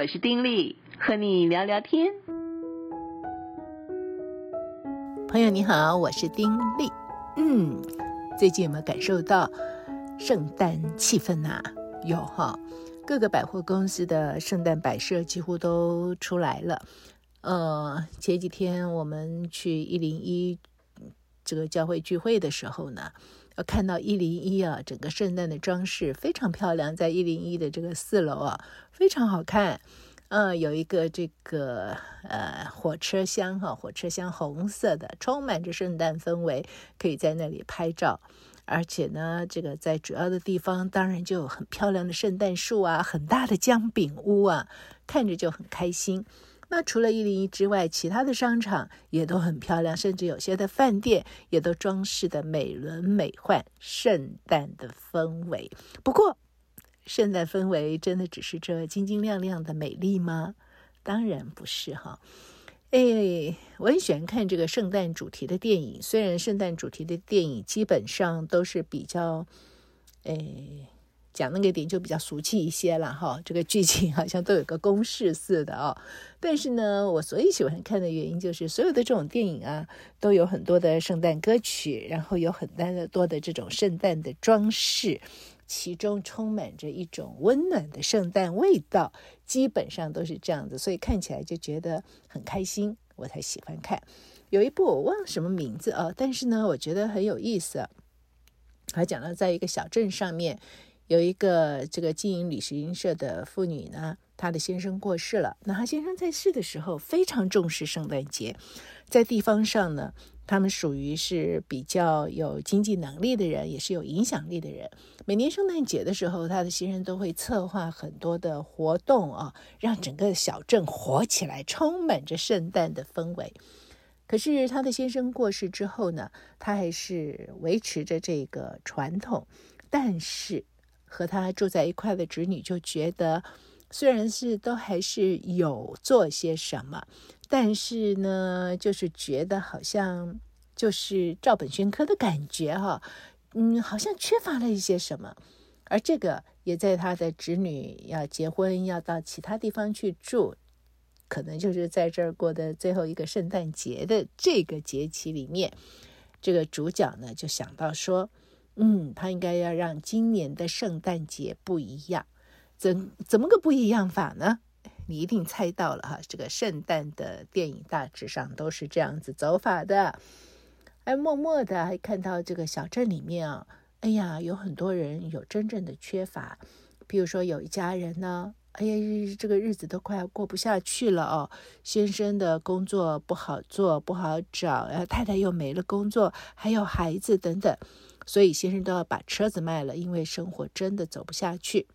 我是丁力，和你聊聊天。朋友你好，我是丁力。嗯，最近有没有感受到圣诞气氛呐、有哈，各个百货公司的圣诞摆设几乎都出来了。呃，前几天我们去一零一这个教会聚会的时候呢，我看到一零一啊，整个圣诞的装饰非常漂亮，在一零一的这个四楼啊，非常好看。嗯、有一个这个呃火车厢哈，火车厢红色的，充满着圣诞氛围，可以在那里拍照。而且呢，这个在主要的地方，当然就有很漂亮的圣诞树啊，很大的姜饼屋啊，看着就很开心。那除了一零一之外，其他的商场也都很漂亮，甚至有些的饭店也都装饰的美轮美奂，圣诞的氛围。不过，圣诞氛围真的只是这晶晶亮亮的美丽吗？当然不是哈。哎，我很喜欢看这个圣诞主题的电影，虽然圣诞主题的电影基本上都是比较，哎，讲那个点就比较俗气一些了哈。这个剧情好像都有个公式似的哦。但是呢，我所以喜欢看的原因就是，所有的这种电影啊，都有很多的圣诞歌曲，然后有很多的这种圣诞的装饰。其中充满着一种温暖的圣诞味道，基本上都是这样子，所以看起来就觉得很开心，我才喜欢看。有一部我忘了什么名字啊，但是呢，我觉得很有意思。还讲到在一个小镇上面，有一个这个经营旅行社的妇女呢，她的先生过世了。那她先生在世的时候非常重视圣诞节，在地方上呢。他们属于是比较有经济能力的人，也是有影响力的人。每年圣诞节的时候，他的先生都会策划很多的活动啊，让整个小镇活起来，充满着圣诞的氛围。可是她的先生过世之后呢，她还是维持着这个传统。但是和他住在一块的侄女就觉得，虽然是都还是有做些什么。但是呢，就是觉得好像就是照本宣科的感觉哈，嗯，好像缺乏了一些什么。而这个也在他的侄女要结婚，要到其他地方去住，可能就是在这儿过的最后一个圣诞节的这个节期里面，这个主角呢就想到说，嗯，他应该要让今年的圣诞节不一样，怎怎么个不一样法呢？你一定猜到了哈，这个圣诞的电影大致上都是这样子走法的。还默默的还看到这个小镇里面啊，哎呀，有很多人有真正的缺乏。比如说有一家人呢，哎呀，这个日子都快要过不下去了哦。先生的工作不好做，不好找，然后太太又没了工作，还有孩子等等，所以先生都要把车子卖了，因为生活真的走不下去。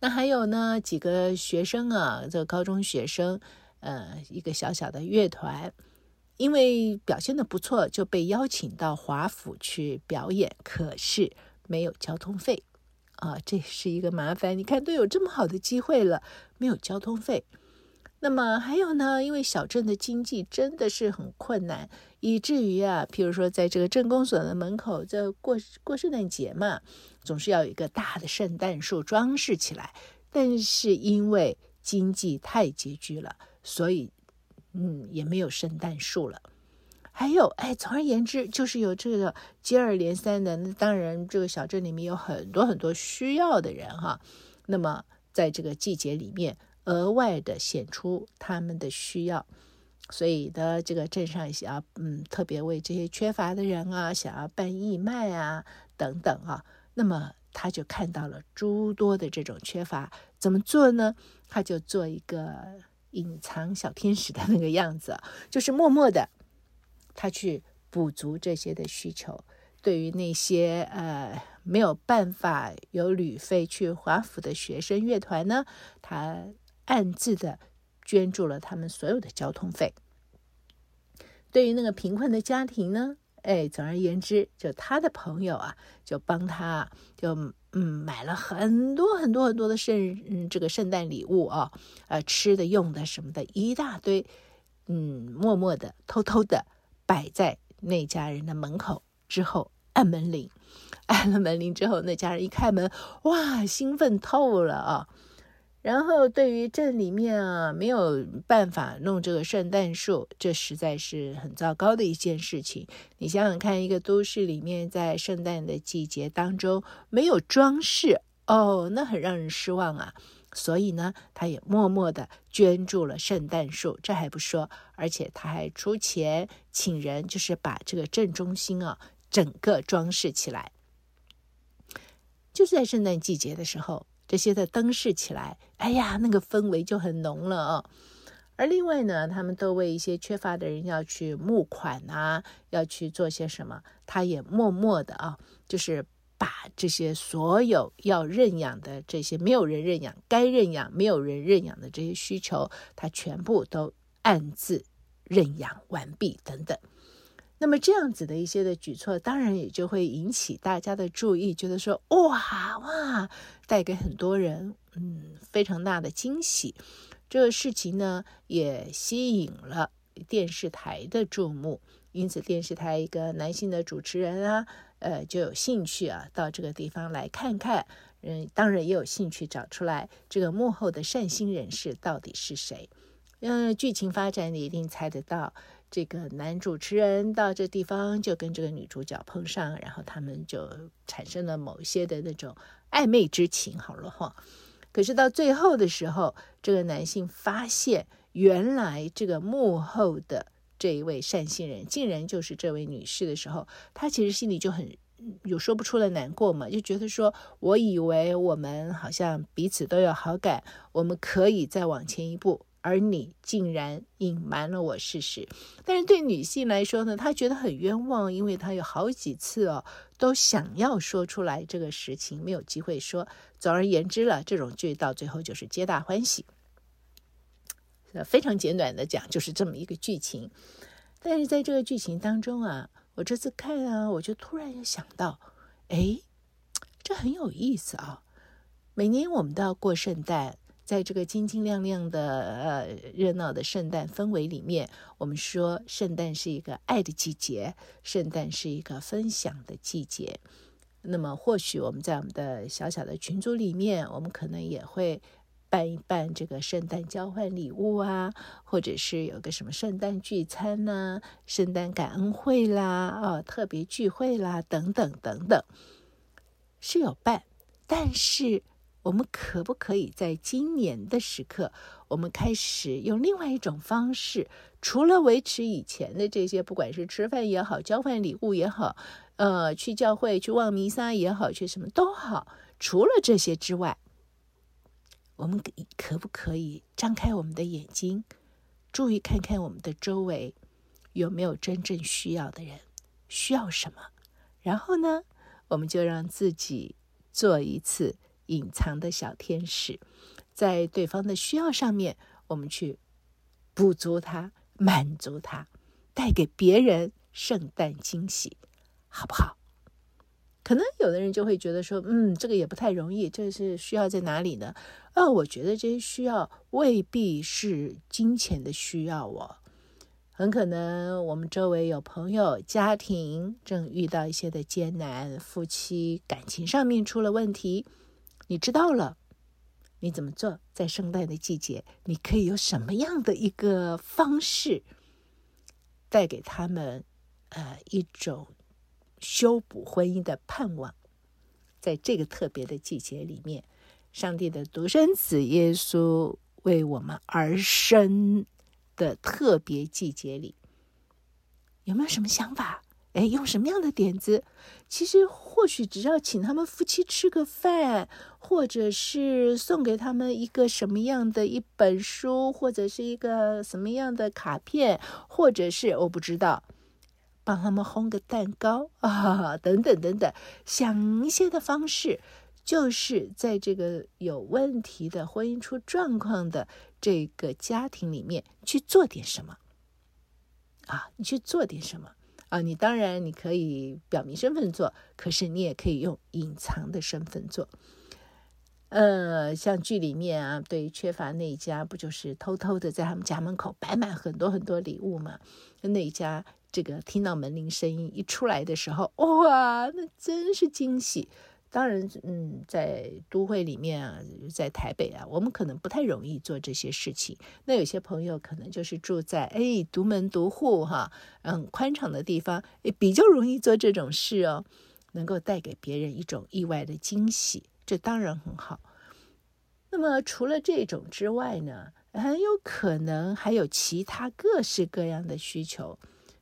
那还有呢，几个学生啊，这个高中学生，呃，一个小小的乐团，因为表现的不错，就被邀请到华府去表演，可是没有交通费啊，这是一个麻烦。你看，都有这么好的机会了，没有交通费。那么还有呢，因为小镇的经济真的是很困难，以至于啊，譬如说，在这个镇公所的门口，这过过圣诞节嘛。总是要有一个大的圣诞树装饰起来，但是因为经济太拮据了，所以嗯也没有圣诞树了。还有哎，总而言之，就是有这个接二连三的。那当然，这个小镇里面有很多很多需要的人哈。那么在这个季节里面，额外的显出他们的需要，所以的这个镇上想要嗯特别为这些缺乏的人啊，想要办义卖啊等等啊。那么他就看到了诸多的这种缺乏，怎么做呢？他就做一个隐藏小天使的那个样子，就是默默的，他去补足这些的需求。对于那些呃没有办法有旅费去华府的学生乐团呢，他暗自的捐助了他们所有的交通费。对于那个贫困的家庭呢，哎，总而言之，就他的朋友啊，就帮他，就嗯买了很多很多很多的圣嗯这个圣诞礼物啊，呃吃的用的什么的一大堆，嗯默默的偷偷的摆在那家人的门口，之后按门铃，按了门铃之后，那家人一开门，哇，兴奋透了啊！然后对于镇里面啊，没有办法弄这个圣诞树，这实在是很糟糕的一件事情。你想想看，一个都市里面在圣诞的季节当中没有装饰，哦，那很让人失望啊。所以呢，他也默默地捐助了圣诞树，这还不说，而且他还出钱请人，就是把这个镇中心啊整个装饰起来。就是在圣诞季节的时候。这些的灯饰起来，哎呀，那个氛围就很浓了哦。而另外呢，他们都为一些缺乏的人要去募款啊，要去做些什么。他也默默的啊，就是把这些所有要认养的这些没有人认养、该认养没有人认养的这些需求，他全部都暗自认养完毕等等。那么这样子的一些的举措，当然也就会引起大家的注意，觉得说哇哇，带给很多人嗯非常大的惊喜。这个事情呢，也吸引了电视台的注目，因此电视台一个男性的主持人啊，呃就有兴趣啊到这个地方来看看，嗯，当然也有兴趣找出来这个幕后的善心人士到底是谁。嗯，剧情发展你一定猜得到。这个男主持人到这地方就跟这个女主角碰上，然后他们就产生了某些的那种暧昧之情，好了哈。可是到最后的时候，这个男性发现，原来这个幕后的这一位善心人，竟然就是这位女士的时候，他其实心里就很有说不出的难过嘛，就觉得说，我以为我们好像彼此都有好感，我们可以再往前一步。而你竟然隐瞒了我事实，但是对女性来说呢，她觉得很冤枉，因为她有好几次哦，都想要说出来这个实情，没有机会说。总而言之了，这种剧到最后就是皆大欢喜。非常简短的讲，就是这么一个剧情。但是在这个剧情当中啊，我这次看啊，我就突然又想到，哎，这很有意思啊。每年我们都要过圣诞。在这个晶晶亮亮的呃热闹的圣诞氛围里面，我们说圣诞是一个爱的季节，圣诞是一个分享的季节。那么或许我们在我们的小小的群组里面，我们可能也会办一办这个圣诞交换礼物啊，或者是有个什么圣诞聚餐呐、圣诞感恩会啦、哦、特别聚会啦等等等等，是有办，但是。我们可不可以在今年的时刻，我们开始用另外一种方式，除了维持以前的这些，不管是吃饭也好，交换礼物也好，呃，去教会去望弥撒也好，去什么都好，除了这些之外，我们可不可以张开我们的眼睛，注意看看我们的周围有没有真正需要的人，需要什么？然后呢，我们就让自己做一次。隐藏的小天使，在对方的需要上面，我们去补足他，满足他，带给别人圣诞惊喜，好不好？可能有的人就会觉得说，嗯，这个也不太容易，这是需要在哪里呢？哦，我觉得这些需要未必是金钱的需要哦，很可能我们周围有朋友、家庭正遇到一些的艰难，夫妻感情上面出了问题。你知道了，你怎么做？在圣诞的季节，你可以有什么样的一个方式，带给他们呃一种修补婚姻的盼望？在这个特别的季节里面，上帝的独生子耶稣为我们而生的特别季节里，有没有什么想法？哎，用什么样的点子？其实或许只要请他们夫妻吃个饭，或者是送给他们一个什么样的一本书，或者是一个什么样的卡片，或者是我不知道，帮他们烘个蛋糕啊，等等等等，想一些的方式，就是在这个有问题的婚姻出状况的这个家庭里面去做点什么啊，你去做点什么。啊，你当然你可以表明身份做，可是你也可以用隐藏的身份做。呃，像剧里面啊，对缺乏那一家，不就是偷偷的在他们家门口摆满很多很多礼物嘛？那一家这个听到门铃声音一出来的时候，哇，那真是惊喜。当然，嗯，在都会里面啊，在台北啊，我们可能不太容易做这些事情。那有些朋友可能就是住在哎独门独户哈，嗯，宽敞的地方，也比较容易做这种事哦，能够带给别人一种意外的惊喜，这当然很好。那么除了这种之外呢，很有可能还有其他各式各样的需求。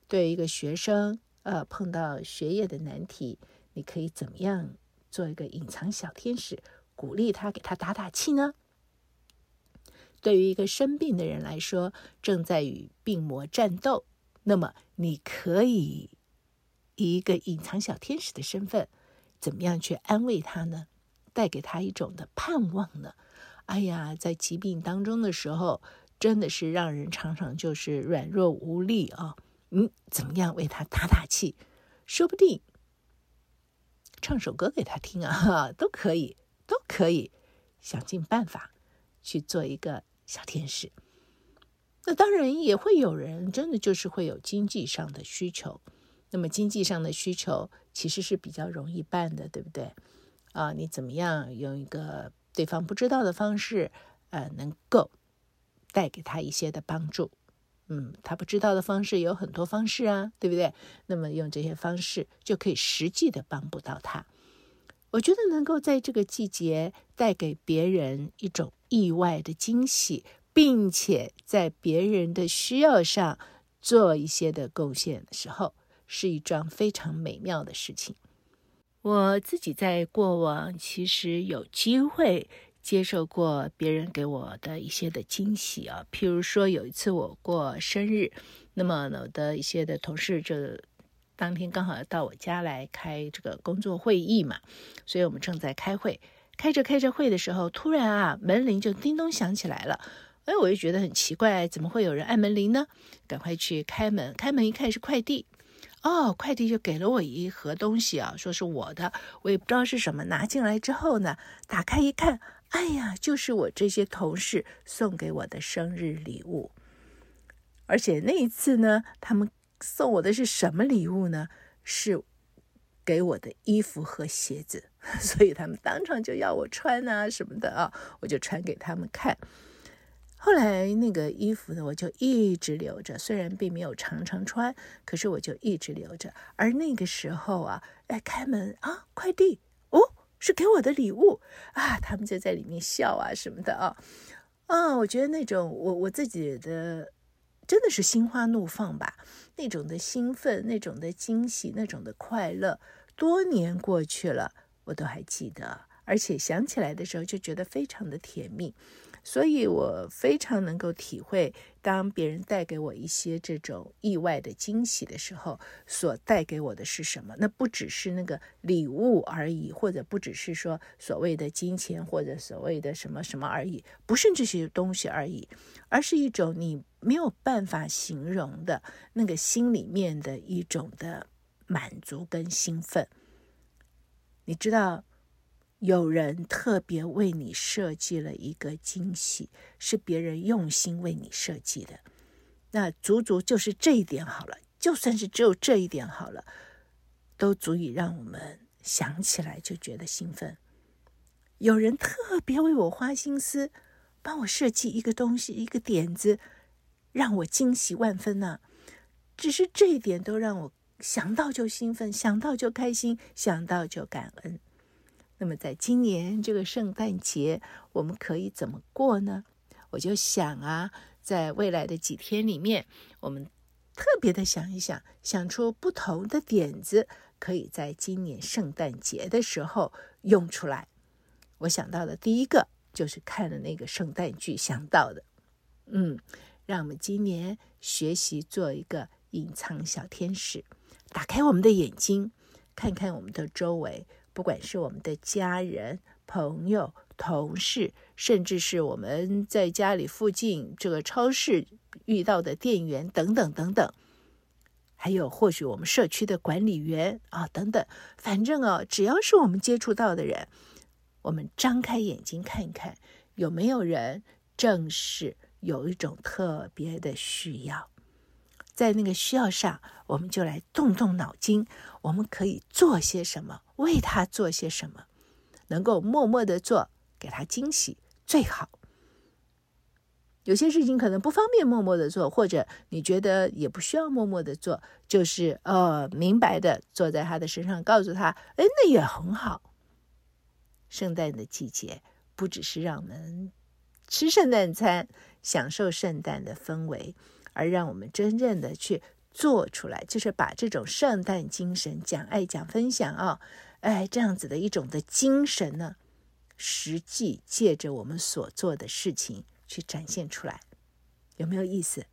对一个学生，呃，碰到学业的难题，你可以怎么样？做一个隐藏小天使，鼓励他，给他打打气呢。对于一个生病的人来说，正在与病魔战斗，那么你可以以一个隐藏小天使的身份，怎么样去安慰他呢？带给他一种的盼望呢？哎呀，在疾病当中的时候，真的是让人常常就是软弱无力啊。嗯，怎么样为他打打气？说不定。唱首歌给他听啊，都可以，都可以，想尽办法去做一个小天使。那当然也会有人真的就是会有经济上的需求，那么经济上的需求其实是比较容易办的，对不对？啊，你怎么样用一个对方不知道的方式，呃，能够带给他一些的帮助。嗯，他不知道的方式有很多方式啊，对不对？那么用这些方式就可以实际的帮不到他。我觉得能够在这个季节带给别人一种意外的惊喜，并且在别人的需要上做一些的贡献的时候，是一桩非常美妙的事情。我自己在过往其实有机会。接受过别人给我的一些的惊喜啊，譬如说有一次我过生日，那么我的一些的同事就当天刚好要到我家来开这个工作会议嘛，所以我们正在开会，开着开着会的时候，突然啊门铃就叮咚响起来了，哎，我就觉得很奇怪，怎么会有人按门铃呢？赶快去开门，开门一看是快递，哦，快递就给了我一盒东西啊，说是我的，我也不知道是什么，拿进来之后呢，打开一看。哎呀，就是我这些同事送给我的生日礼物，而且那一次呢，他们送我的是什么礼物呢？是给我的衣服和鞋子，所以他们当场就要我穿啊什么的啊，我就穿给他们看。后来那个衣服呢，我就一直留着，虽然并没有常常穿，可是我就一直留着。而那个时候啊，哎，开门啊，快递。是给我的礼物啊！他们就在里面笑啊什么的啊啊！我觉得那种我我自己的真的是心花怒放吧，那种的兴奋，那种的惊喜，那种的快乐，多年过去了，我都还记得，而且想起来的时候就觉得非常的甜蜜。所以我非常能够体会，当别人带给我一些这种意外的惊喜的时候，所带给我的是什么？那不只是那个礼物而已，或者不只是说所谓的金钱，或者所谓的什么什么而已，不是这些东西而已，而是一种你没有办法形容的那个心里面的一种的满足跟兴奋。你知道？有人特别为你设计了一个惊喜，是别人用心为你设计的。那足足就是这一点好了，就算是只有这一点好了，都足以让我们想起来就觉得兴奋。有人特别为我花心思，帮我设计一个东西，一个点子，让我惊喜万分呢。只是这一点都让我想到就兴奋，想到就开心，想到就感恩。那么，在今年这个圣诞节，我们可以怎么过呢？我就想啊，在未来的几天里面，我们特别的想一想，想出不同的点子，可以在今年圣诞节的时候用出来。我想到的第一个就是看了那个圣诞剧想到的，嗯，让我们今年学习做一个隐藏小天使，打开我们的眼睛，看看我们的周围。不管是我们的家人、朋友、同事，甚至是我们在家里附近这个超市遇到的店员等等等等，还有或许我们社区的管理员啊等等，反正啊，只要是我们接触到的人，我们张开眼睛看一看，有没有人正是有一种特别的需要。在那个需要上，我们就来动动脑筋，我们可以做些什么，为他做些什么。能够默默的做，给他惊喜最好。有些事情可能不方便默默的做，或者你觉得也不需要默默的做，就是呃明白的坐在他的身上，告诉他，哎，那也很好。圣诞的季节不只是让我们吃圣诞餐，享受圣诞的氛围，而让我们真正的去做出来，就是把这种圣诞精神，讲爱、讲分享啊，哎，这样子的一种的精神呢，实际借着我们所做的事情。去展现出来，有没有意思？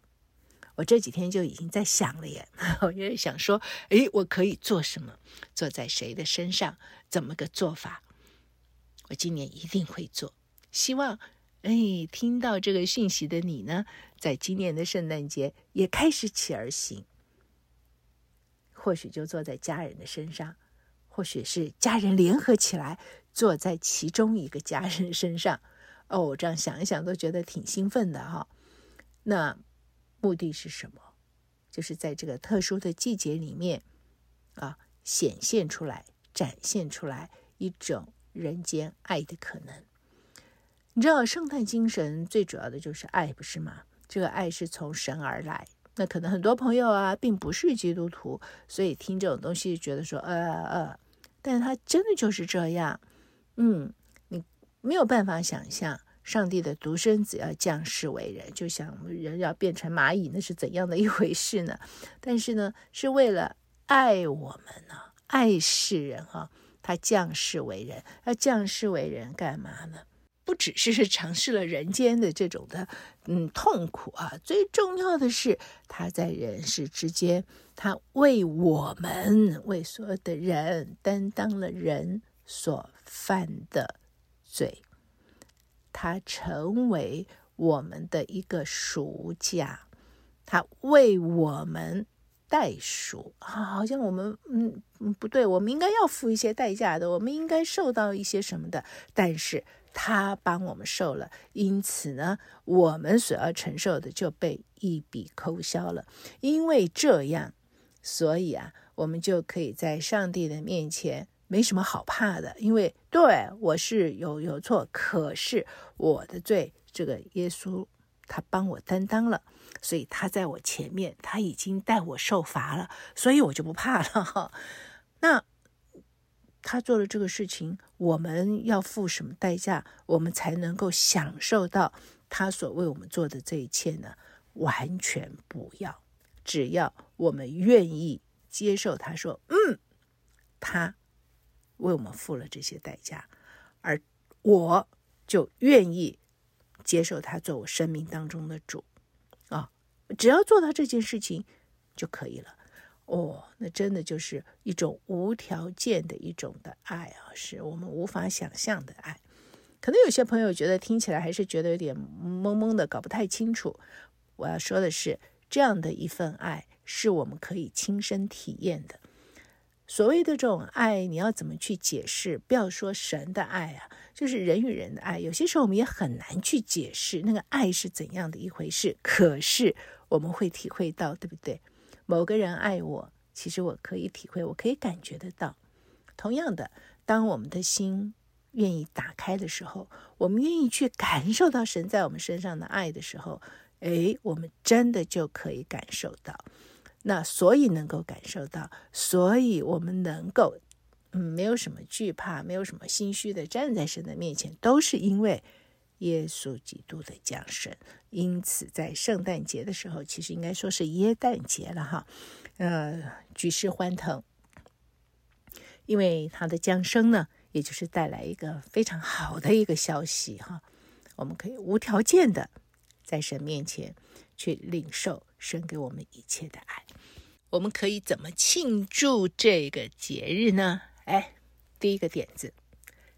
我这几天就已经在想了耶，我也想说，哎，我可以做什么？做在谁的身上？怎么个做法？我今年一定会做。希望，哎，听到这个讯息的你呢，在今年的圣诞节也开始起而行。或许就坐在家人的身上，或许是家人联合起来，坐在其中一个家人身上。哦，我这样想一想都觉得挺兴奋的哈。那目的是什么？就是在这个特殊的季节里面啊，显现出来、展现出来一种人间爱的可能。你知道，圣诞精神最主要的就是爱，不是吗？这个爱是从神而来。那可能很多朋友啊，并不是基督徒，所以听这种东西觉得说，呃呃，但是他真的就是这样，嗯。你没有办法想象上帝的独生子要降世为人，就像人要变成蚂蚁，那是怎样的一回事呢？但是呢，是为了爱我们呢，爱世人哈，他降世为人，他降世为人干嘛呢？不只是尝试了人间的这种的嗯痛苦啊，最重要的是他在人世之间，他为我们为所有的人担当了人所犯的。罪，他成为我们的一个赎价，他为我们代赎，好像我们嗯嗯不对，我们应该要付一些代价的，我们应该受到一些什么的，但是他帮我们受了，因此呢，我们所要承受的就被一笔勾销了，因为这样，所以啊，我们就可以在上帝的面前。没什么好怕的，因为对我是有有错，可是我的罪，这个耶稣他帮我担当了，所以他在我前面，他已经带我受罚了，所以我就不怕了哈。那他做了这个事情，我们要付什么代价，我们才能够享受到他所为我们做的这一切呢？完全不要，只要我们愿意接受，他说，嗯，他。为我们付了这些代价，而我就愿意接受他做我生命当中的主啊！只要做到这件事情就可以了。哦，那真的就是一种无条件的一种的爱啊，是我们无法想象的爱。可能有些朋友觉得听起来还是觉得有点懵懵的，搞不太清楚。我要说的是，这样的一份爱是我们可以亲身体验的。所谓的这种爱，你要怎么去解释？不要说神的爱啊，就是人与人的爱。有些时候我们也很难去解释那个爱是怎样的一回事。可是我们会体会到，对不对？某个人爱我，其实我可以体会，我可以感觉得到。同样的，当我们的心愿意打开的时候，我们愿意去感受到神在我们身上的爱的时候，诶，我们真的就可以感受到。那所以能够感受到，所以我们能够，嗯，没有什么惧怕，没有什么心虚的站在神的面前，都是因为耶稣基督的降生。因此，在圣诞节的时候，其实应该说是耶诞节了哈，呃，举世欢腾，因为他的降生呢，也就是带来一个非常好的一个消息哈，我们可以无条件的在神面前去领受。神给我们一切的爱，我们可以怎么庆祝这个节日呢？哎，第一个点子，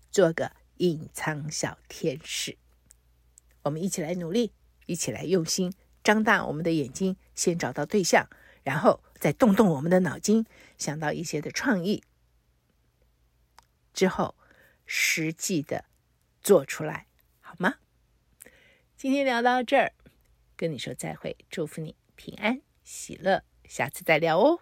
做个隐藏小天使。我们一起来努力，一起来用心，张大我们的眼睛，先找到对象，然后再动动我们的脑筋，想到一些的创意，之后实际的做出来，好吗？今天聊到这儿，跟你说再会，祝福你。平安喜乐，下次再聊哦。